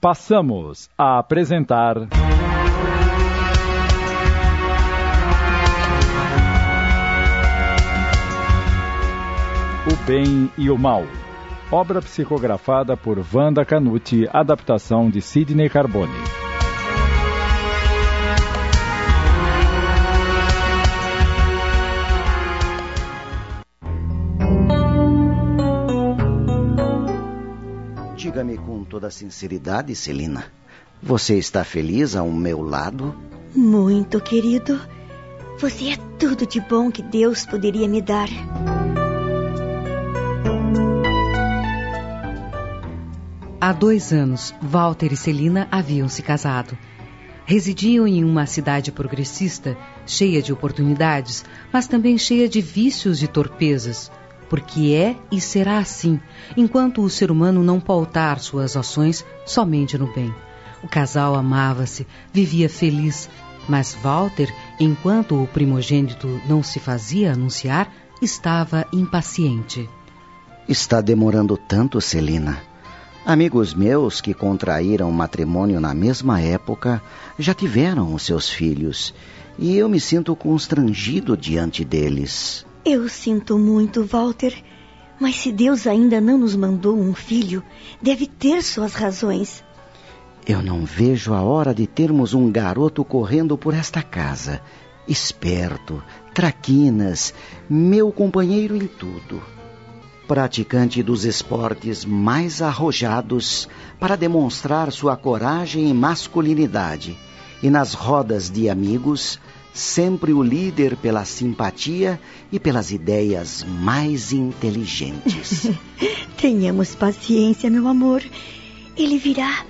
passamos a apresentar. O Bem e o Mal. Obra psicografada por Wanda Canuti, adaptação de Sidney Carbone. Diga-me com toda sinceridade, Celina. Você está feliz ao meu lado? Muito, querido. Você é tudo de bom que Deus poderia me dar. Há dois anos, Walter e Celina haviam se casado. Residiam em uma cidade progressista, cheia de oportunidades, mas também cheia de vícios e torpezas, porque é e será assim, enquanto o ser humano não pautar suas ações somente no bem. O casal amava-se, vivia feliz, mas Walter, enquanto o primogênito não se fazia anunciar, estava impaciente. Está demorando tanto, Celina. Amigos meus que contraíram matrimônio na mesma época já tiveram os seus filhos e eu me sinto constrangido diante deles. Eu sinto muito, Walter, mas se Deus ainda não nos mandou um filho, deve ter suas razões. Eu não vejo a hora de termos um garoto correndo por esta casa. Esperto, traquinas, meu companheiro em tudo praticante dos esportes mais arrojados para demonstrar sua coragem e masculinidade, e nas rodas de amigos, sempre o líder pela simpatia e pelas ideias mais inteligentes. Tenhamos paciência, meu amor. Ele virá.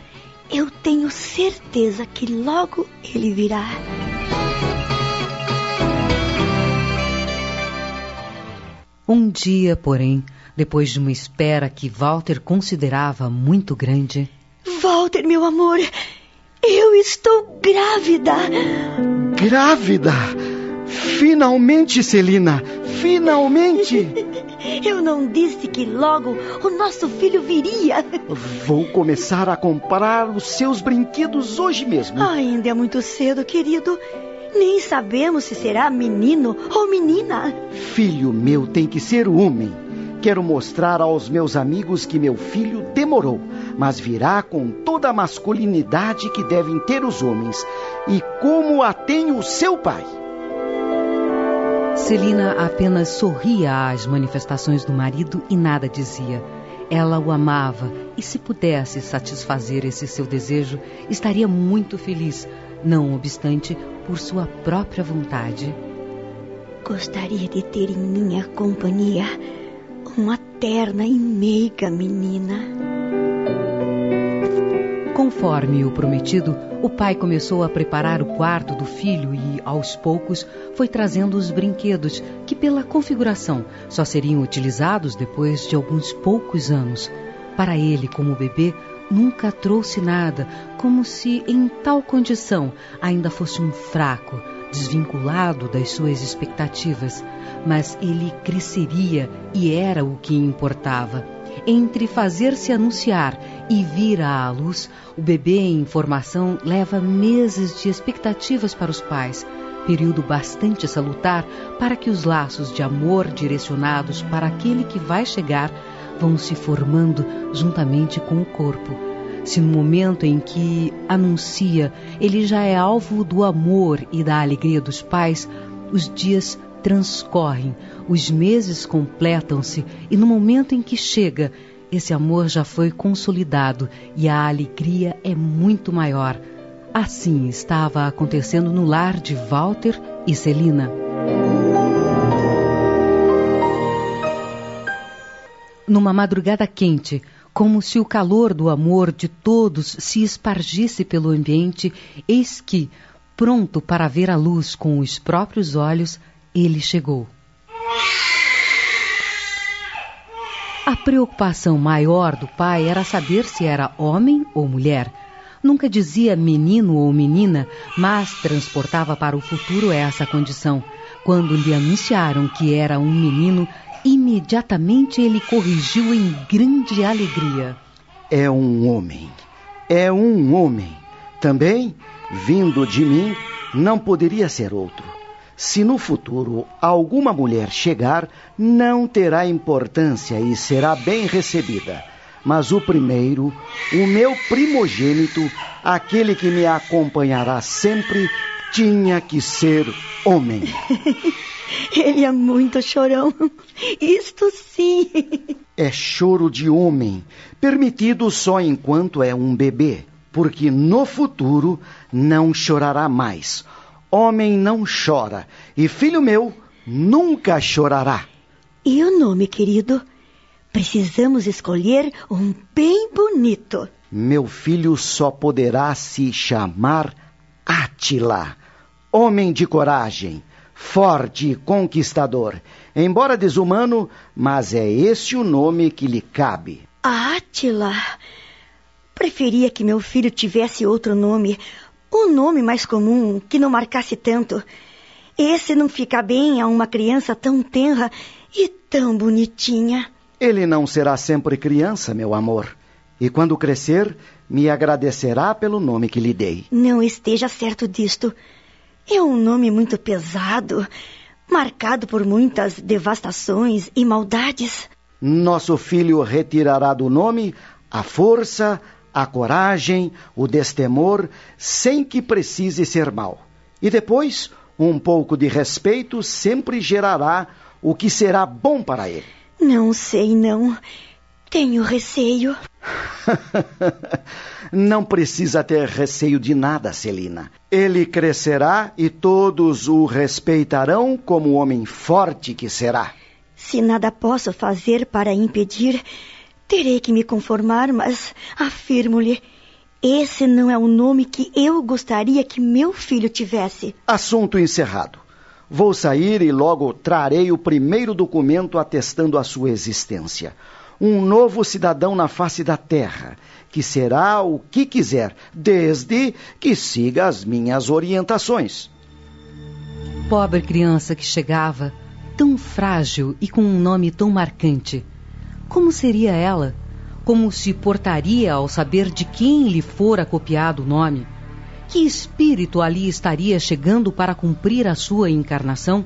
Eu tenho certeza que logo ele virá. Um dia, porém, depois de uma espera que Walter considerava muito grande. Walter, meu amor, eu estou grávida. Grávida? Finalmente, Celina, finalmente! Eu não disse que logo o nosso filho viria. Vou começar a comprar os seus brinquedos hoje mesmo. Ainda é muito cedo, querido. Nem sabemos se será menino ou menina. Filho meu tem que ser homem. Quero mostrar aos meus amigos que meu filho demorou, mas virá com toda a masculinidade que devem ter os homens, e como a tem o seu pai. Celina apenas sorria às manifestações do marido e nada dizia. Ela o amava e, se pudesse satisfazer esse seu desejo, estaria muito feliz, não obstante, por sua própria vontade. Gostaria de ter em minha companhia uma terna e meiga menina. Conforme o prometido, o pai começou a preparar o quarto do filho e, aos poucos, foi trazendo os brinquedos que, pela configuração, só seriam utilizados depois de alguns poucos anos. Para ele, como bebê, nunca trouxe nada, como se em tal condição ainda fosse um fraco, desvinculado das suas expectativas mas ele cresceria e era o que importava. Entre fazer-se anunciar e vir à luz, o bebê em formação leva meses de expectativas para os pais, período bastante salutar para que os laços de amor direcionados para aquele que vai chegar vão se formando juntamente com o corpo. Se no momento em que anuncia ele já é alvo do amor e da alegria dos pais, os dias transcorrem, os meses completam-se e no momento em que chega, esse amor já foi consolidado e a alegria é muito maior. Assim estava acontecendo no lar de Walter e Celina. Numa madrugada quente, como se o calor do amor de todos se espargisse pelo ambiente, eis que, pronto para ver a luz com os próprios olhos, ele chegou. A preocupação maior do pai era saber se era homem ou mulher. Nunca dizia menino ou menina, mas transportava para o futuro essa condição. Quando lhe anunciaram que era um menino, imediatamente ele corrigiu em grande alegria. É um homem. é um homem. Também, vindo de mim, não poderia ser outro. Se no futuro alguma mulher chegar, não terá importância e será bem recebida. Mas o primeiro, o meu primogênito, aquele que me acompanhará sempre, tinha que ser homem. Ele é muito chorão. Isto sim. É choro de homem, permitido só enquanto é um bebê, porque no futuro não chorará mais. Homem não chora, e filho meu nunca chorará. E o nome, querido? Precisamos escolher um bem bonito. Meu filho só poderá se chamar Átila, homem de coragem, forte e conquistador. Embora desumano, mas é esse o nome que lhe cabe. Átila. Preferia que meu filho tivesse outro nome, um nome mais comum, que não marcasse tanto. Esse não fica bem a uma criança tão tenra e tão bonitinha. Ele não será sempre criança, meu amor. E quando crescer, me agradecerá pelo nome que lhe dei. Não esteja certo disto. É um nome muito pesado, marcado por muitas devastações e maldades. Nosso filho retirará do nome a força, a coragem, o destemor, sem que precise ser mal. E depois, um pouco de respeito sempre gerará o que será bom para ele. Não sei, não. Tenho receio. não precisa ter receio de nada, Celina. Ele crescerá e todos o respeitarão como o homem forte que será. Se nada posso fazer para impedir, terei que me conformar, mas afirmo-lhe. Esse não é o nome que eu gostaria que meu filho tivesse. Assunto encerrado. Vou sair e logo trarei o primeiro documento atestando a sua existência. Um novo cidadão na face da terra, que será o que quiser, desde que siga as minhas orientações. Pobre criança que chegava, tão frágil e com um nome tão marcante. Como seria ela? Como se portaria ao saber de quem lhe fora copiado o nome? Que espírito ali estaria chegando para cumprir a sua encarnação?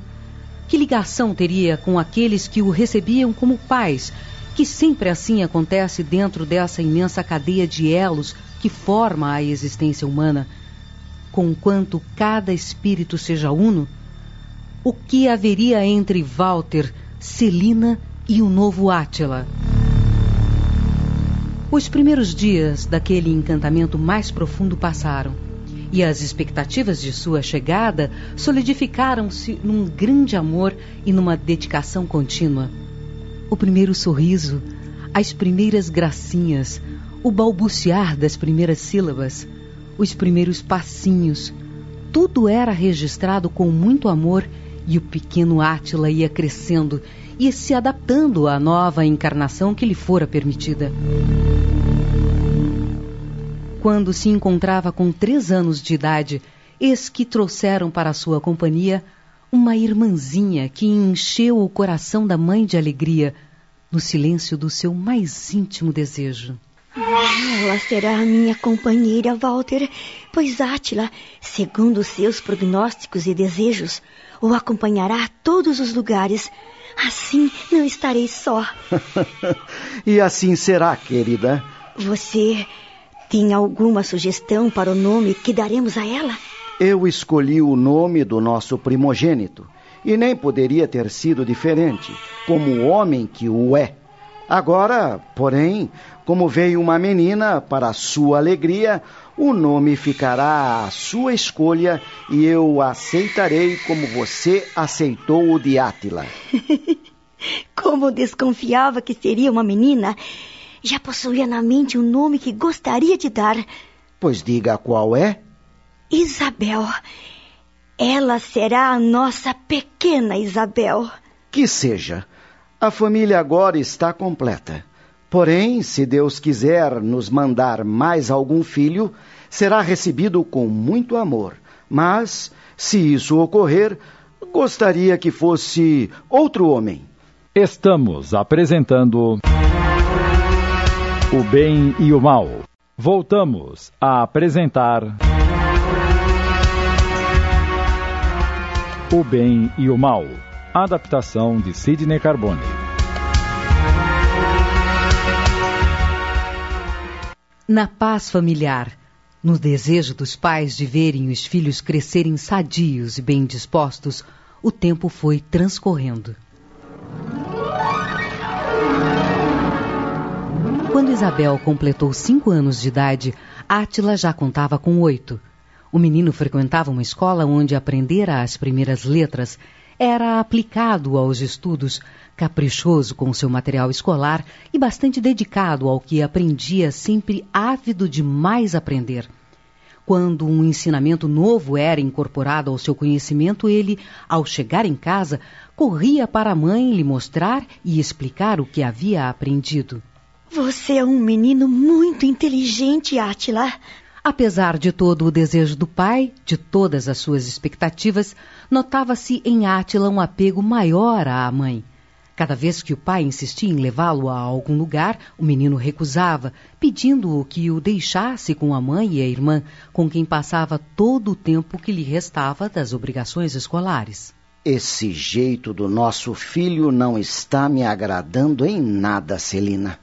Que ligação teria com aqueles que o recebiam como pais, que sempre assim acontece dentro dessa imensa cadeia de elos que forma a existência humana? Conquanto cada espírito seja uno, o que haveria entre Walter, Celina e o novo Átila? Os primeiros dias daquele encantamento mais profundo passaram e as expectativas de sua chegada solidificaram-se num grande amor e numa dedicação contínua. O primeiro sorriso, as primeiras gracinhas, o balbuciar das primeiras sílabas, os primeiros passinhos, tudo era registrado com muito amor e o pequeno Átila ia crescendo e se adaptando à nova encarnação que lhe fora permitida quando se encontrava com três anos de idade, eis que trouxeram para sua companhia uma irmãzinha que encheu o coração da mãe de alegria, no silêncio do seu mais íntimo desejo. Ela será a minha companheira, Walter, pois Átila, segundo os seus prognósticos e desejos, o acompanhará a todos os lugares. Assim não estarei só. e assim será, querida. Você tem alguma sugestão para o nome que daremos a ela? Eu escolhi o nome do nosso primogênito e nem poderia ter sido diferente, como o homem que o é. Agora, porém, como veio uma menina, para sua alegria, o nome ficará à sua escolha e eu aceitarei como você aceitou o de Átila. como desconfiava que seria uma menina, já possuía na mente um nome que gostaria de dar. Pois diga qual é. Isabel. Ela será a nossa pequena Isabel. Que seja. A família agora está completa. Porém, se Deus quiser nos mandar mais algum filho, será recebido com muito amor. Mas, se isso ocorrer, gostaria que fosse outro homem. Estamos apresentando. O Bem e o Mal. Voltamos a apresentar. O Bem e o Mal. Adaptação de Sidney Carbone. Na paz familiar, no desejo dos pais de verem os filhos crescerem sadios e bem dispostos, o tempo foi transcorrendo. Quando Isabel completou cinco anos de idade, Átila já contava com oito. O menino frequentava uma escola onde aprendera as primeiras letras, era aplicado aos estudos, caprichoso com seu material escolar e bastante dedicado ao que aprendia, sempre ávido de mais aprender. Quando um ensinamento novo era incorporado ao seu conhecimento, ele, ao chegar em casa, corria para a mãe lhe mostrar e explicar o que havia aprendido. Você é um menino muito inteligente, Átila. Apesar de todo o desejo do pai, de todas as suas expectativas, notava-se em Átila um apego maior à mãe. Cada vez que o pai insistia em levá-lo a algum lugar, o menino recusava, pedindo-o que o deixasse com a mãe e a irmã, com quem passava todo o tempo que lhe restava das obrigações escolares. Esse jeito do nosso filho não está me agradando em nada, Celina.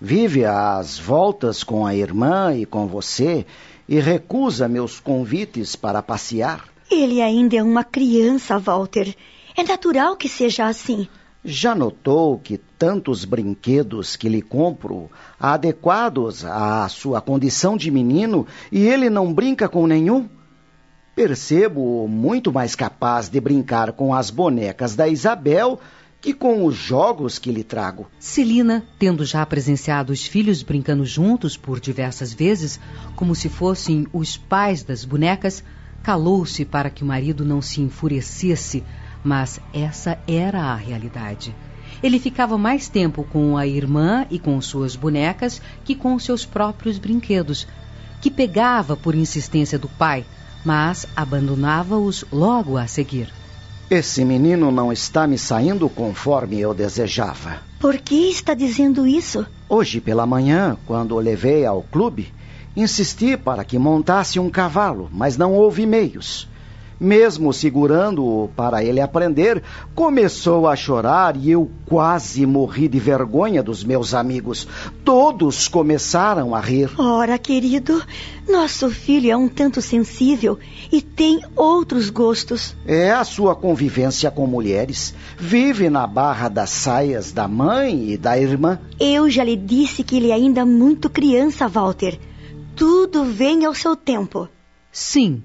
Vive às voltas com a irmã e com você e recusa meus convites para passear. Ele ainda é uma criança, Walter. É natural que seja assim. Já notou que tantos brinquedos que lhe compro, adequados à sua condição de menino, e ele não brinca com nenhum? Percebo muito mais capaz de brincar com as bonecas da Isabel que com os jogos que lhe trago. Celina, tendo já presenciado os filhos brincando juntos por diversas vezes, como se fossem os pais das bonecas, calou-se para que o marido não se enfurecesse, mas essa era a realidade. Ele ficava mais tempo com a irmã e com suas bonecas que com seus próprios brinquedos, que pegava por insistência do pai, mas abandonava-os logo a seguir. Esse menino não está me saindo conforme eu desejava. Por que está dizendo isso? Hoje pela manhã, quando o levei ao clube, insisti para que montasse um cavalo, mas não houve meios. Mesmo segurando-o para ele aprender, começou a chorar e eu quase morri de vergonha dos meus amigos. Todos começaram a rir. Ora, querido, nosso filho é um tanto sensível e tem outros gostos. É a sua convivência com mulheres. Vive na barra das saias da mãe e da irmã. Eu já lhe disse que ele é ainda muito criança, Walter. Tudo vem ao seu tempo. Sim,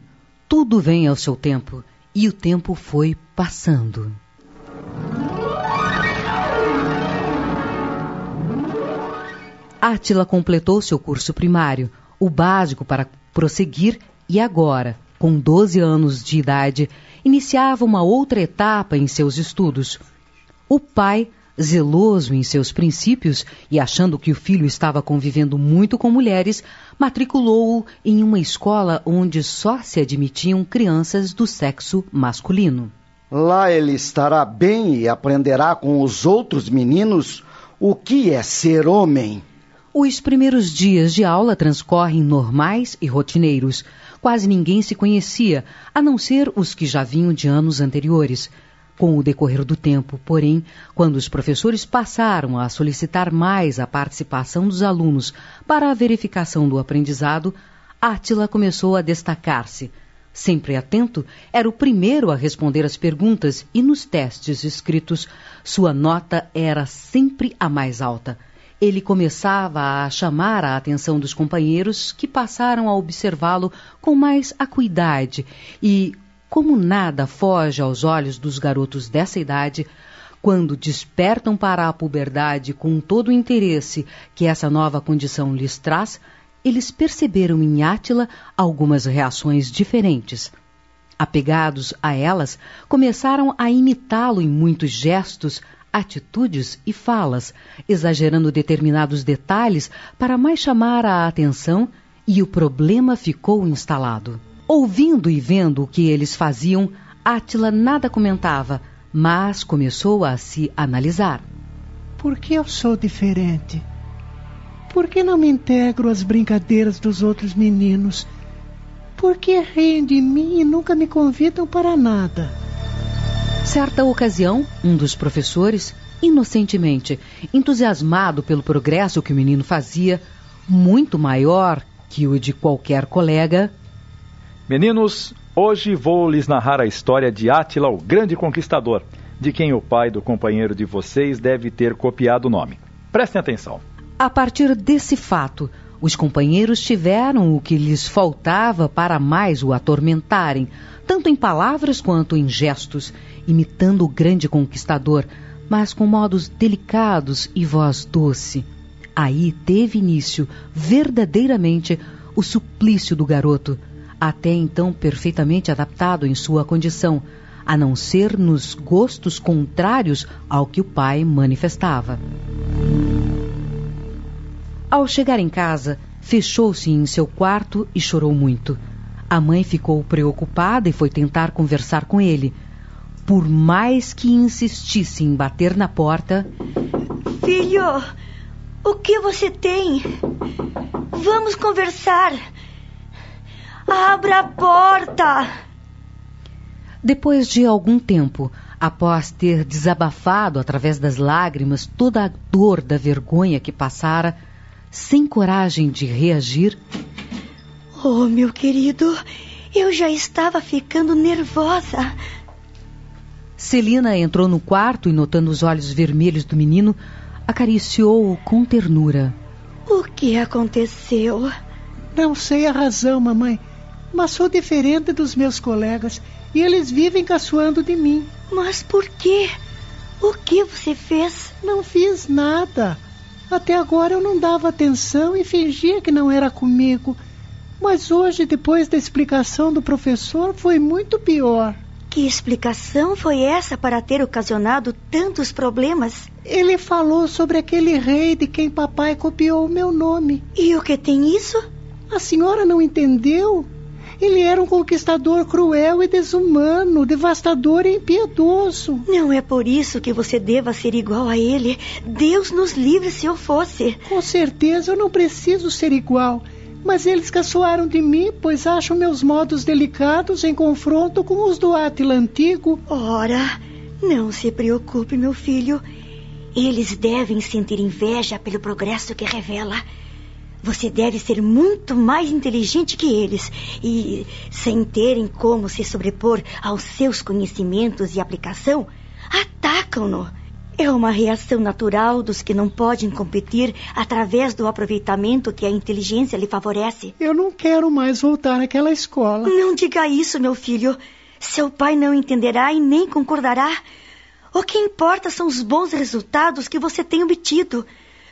tudo vem ao seu tempo, e o tempo foi passando. Átila completou seu curso primário, o básico para prosseguir, e agora, com 12 anos de idade, iniciava uma outra etapa em seus estudos. O pai zeloso em seus princípios e achando que o filho estava convivendo muito com mulheres, matriculou-o em uma escola onde só se admitiam crianças do sexo masculino. Lá ele estará bem e aprenderá com os outros meninos o que é ser homem. Os primeiros dias de aula transcorrem normais e rotineiros. Quase ninguém se conhecia, a não ser os que já vinham de anos anteriores. Com o decorrer do tempo, porém, quando os professores passaram a solicitar mais a participação dos alunos para a verificação do aprendizado, Átila começou a destacar-se. Sempre atento, era o primeiro a responder às perguntas e nos testes escritos, sua nota era sempre a mais alta. Ele começava a chamar a atenção dos companheiros que passaram a observá-lo com mais acuidade e, como nada foge aos olhos dos garotos dessa idade, quando despertam para a puberdade com todo o interesse que essa nova condição lhes traz, eles perceberam em Átila algumas reações diferentes. Apegados a elas, começaram a imitá-lo em muitos gestos, atitudes e falas, exagerando determinados detalhes para mais chamar a atenção, e o problema ficou instalado. Ouvindo e vendo o que eles faziam, Átila nada comentava, mas começou a se analisar. Por que eu sou diferente? Por que não me integro às brincadeiras dos outros meninos? Por que riem de mim e nunca me convidam para nada? Certa ocasião, um dos professores, inocentemente, entusiasmado pelo progresso que o menino fazia, muito maior que o de qualquer colega. Meninos, hoje vou lhes narrar a história de Átila, o grande conquistador, de quem o pai do companheiro de vocês deve ter copiado o nome. Prestem atenção. A partir desse fato, os companheiros tiveram o que lhes faltava para mais o atormentarem, tanto em palavras quanto em gestos, imitando o grande conquistador, mas com modos delicados e voz doce. Aí teve início, verdadeiramente, o suplício do garoto, até então perfeitamente adaptado em sua condição, a não ser nos gostos contrários ao que o pai manifestava. Ao chegar em casa, fechou-se em seu quarto e chorou muito. A mãe ficou preocupada e foi tentar conversar com ele. Por mais que insistisse em bater na porta. Filho, o que você tem? Vamos conversar. Abra a porta! Depois de algum tempo, após ter desabafado através das lágrimas toda a dor da vergonha que passara, sem coragem de reagir. Oh, meu querido, eu já estava ficando nervosa. Celina entrou no quarto e, notando os olhos vermelhos do menino, acariciou-o com ternura. O que aconteceu? Não sei a razão, mamãe, mas sou diferente dos meus colegas e eles vivem caçoando de mim. Mas por quê? O que você fez? Não fiz nada. Até agora eu não dava atenção e fingia que não era comigo. Mas hoje, depois da explicação do professor, foi muito pior. Que explicação foi essa para ter ocasionado tantos problemas? Ele falou sobre aquele rei de quem papai copiou o meu nome. E o que tem isso? A senhora não entendeu? Ele era um conquistador cruel e desumano, devastador e impiedoso. Não é por isso que você deva ser igual a ele. Deus nos livre se eu fosse. Com certeza eu não preciso ser igual. Mas eles caçoaram de mim, pois acham meus modos delicados em confronto com os do Átila antigo. Ora, não se preocupe, meu filho. Eles devem sentir inveja pelo progresso que revela. Você deve ser muito mais inteligente que eles e, sem terem como se sobrepor aos seus conhecimentos e aplicação, atacam-no. É uma reação natural dos que não podem competir através do aproveitamento que a inteligência lhe favorece. Eu não quero mais voltar àquela escola. Não diga isso, meu filho. Seu pai não entenderá e nem concordará. O que importa são os bons resultados que você tem obtido.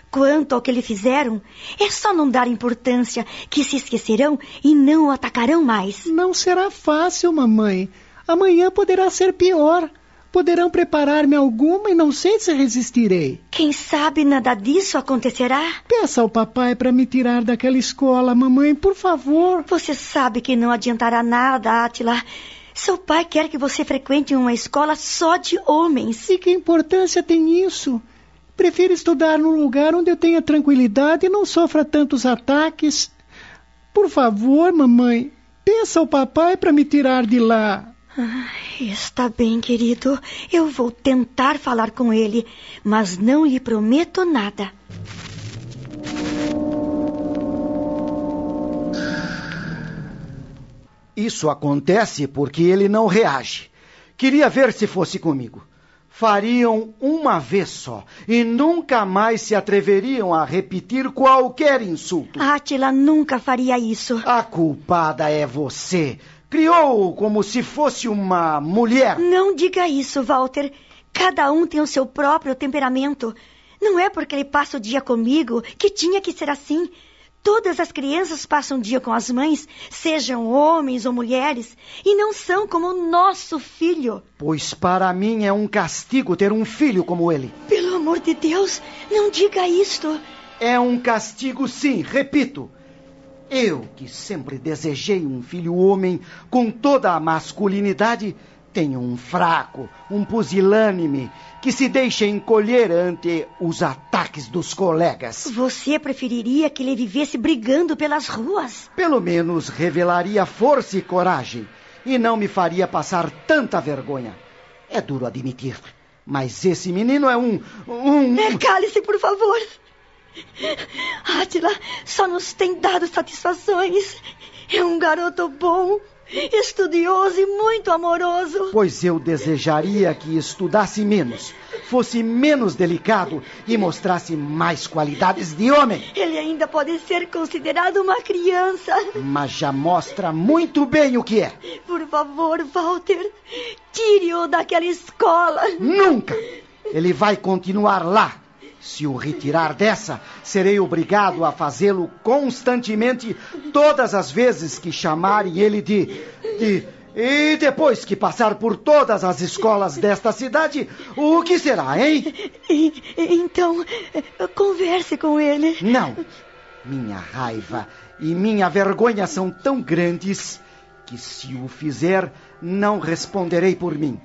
Quanto ao que lhe fizeram, é só não dar importância, que se esquecerão e não o atacarão mais. Não será fácil, mamãe. Amanhã poderá ser pior. Poderão preparar-me alguma e não sei se resistirei. Quem sabe nada disso acontecerá? Peça ao papai para me tirar daquela escola, mamãe, por favor. Você sabe que não adiantará nada, Átila. Seu pai quer que você frequente uma escola só de homens. E que importância tem isso? Prefiro estudar num lugar onde eu tenha tranquilidade e não sofra tantos ataques. Por favor, mamãe, peça ao papai para me tirar de lá. Ah, está bem, querido. Eu vou tentar falar com ele, mas não lhe prometo nada. Isso acontece porque ele não reage. Queria ver se fosse comigo fariam uma vez só e nunca mais se atreveriam a repetir qualquer insulto. Átila nunca faria isso. A culpada é você. Criou-o como se fosse uma mulher. Não diga isso, Walter. Cada um tem o seu próprio temperamento. Não é porque ele passa o dia comigo que tinha que ser assim. Todas as crianças passam o dia com as mães, sejam homens ou mulheres, e não são como o nosso filho. Pois para mim é um castigo ter um filho como ele. Pelo amor de Deus, não diga isto. É um castigo, sim, repito. Eu, que sempre desejei um filho homem com toda a masculinidade, Tenho um fraco, um pusilânime, que se deixa encolher ante os ataques dos colegas. Você preferiria que ele vivesse brigando pelas ruas? Pelo menos revelaria força e coragem, e não me faria passar tanta vergonha. É duro admitir, mas esse menino é um. um... É, cale-se, por favor. Átila só nos tem dado satisfações. É um garoto bom, estudioso e muito amoroso. Pois eu desejaria que estudasse menos, fosse menos delicado e mostrasse mais qualidades de homem. Ele ainda pode ser considerado uma criança. Mas já mostra muito bem o que é. Por favor, Walter, tire-o daquela escola. Nunca! Ele vai continuar lá se o retirar dessa, serei obrigado a fazê-lo constantemente todas as vezes que chamarem ele de. de. E depois que passar por todas as escolas desta cidade, o que será, hein? Então, converse com ele. Não. Minha raiva e minha vergonha são tão grandes que, se o fizer, não responderei por mim.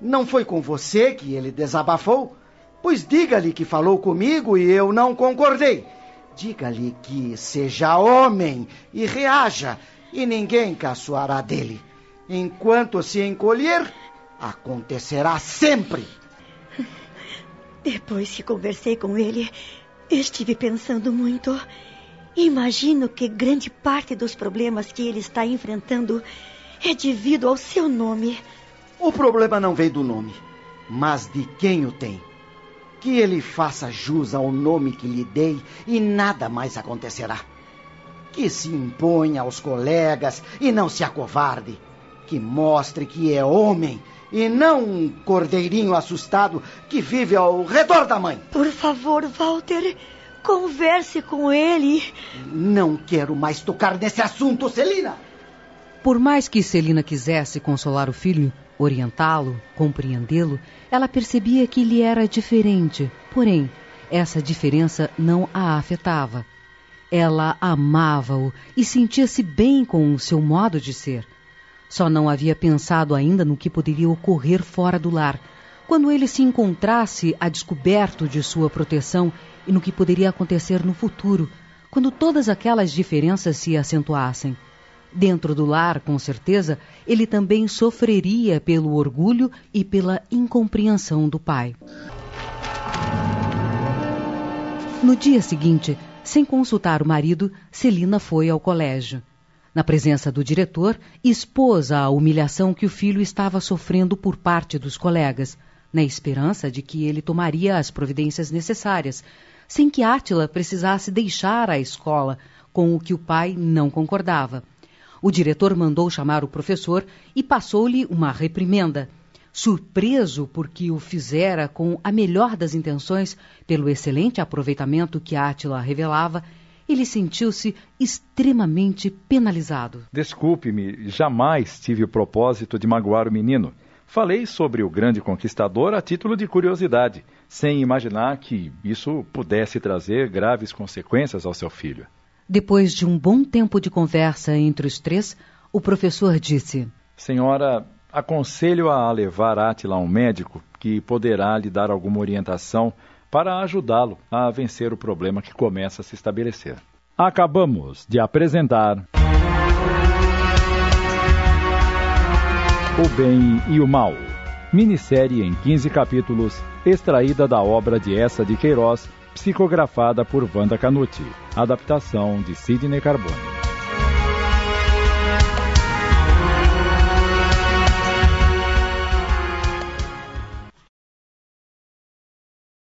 Não foi com você que ele desabafou? Pois diga-lhe que falou comigo e eu não concordei. Diga-lhe que seja homem e reaja, e ninguém caçoará dele. Enquanto se encolher, acontecerá sempre. Depois que conversei com ele, estive pensando muito. Imagino que grande parte dos problemas que ele está enfrentando é devido ao seu nome. O problema não veio do nome, mas de quem o tem. Que ele faça jus ao nome que lhe dei e nada mais acontecerá. Que se imponha aos colegas e não se acovarde. Que mostre que é homem e não um cordeirinho assustado que vive ao redor da mãe. Por favor, Walter, converse com ele. Não quero mais tocar nesse assunto, Celina. Por mais que Celina quisesse consolar o filho, orientá-lo, compreendê-lo, ela percebia que lhe era diferente. Porém, essa diferença não a afetava. Ela amava-o e sentia-se bem com o seu modo de ser. Só não havia pensado ainda no que poderia ocorrer fora do lar, quando ele se encontrasse a descoberto de sua proteção e no que poderia acontecer no futuro, quando todas aquelas diferenças se acentuassem. Dentro do lar, com certeza, ele também sofreria pelo orgulho e pela incompreensão do pai. No dia seguinte, sem consultar o marido, Celina foi ao colégio. Na presença do diretor, expôs a humilhação que o filho estava sofrendo por parte dos colegas, na esperança de que ele tomaria as providências necessárias, sem que Átila precisasse deixar a escola, com o que o pai não concordava. O diretor mandou chamar o professor e passou-lhe uma reprimenda. Surpreso porque o fizera com a melhor das intenções, pelo excelente aproveitamento que Átila revelava, ele sentiu-se extremamente penalizado. Desculpe-me, jamais tive o propósito de magoar o menino. Falei sobre o grande conquistador a título de curiosidade, sem imaginar que isso pudesse trazer graves consequências ao seu filho. Depois de um bom tempo de conversa entre os três, o professor disse: Senhora, aconselho a levar Átila a um médico que poderá lhe dar alguma orientação para ajudá-lo a vencer o problema que começa a se estabelecer. Acabamos de apresentar. O Bem e o Mal. Minissérie em 15 capítulos, extraída da obra de Essa de Queiroz psicografada por Wanda Canuti. Adaptação de Sidney Carbone.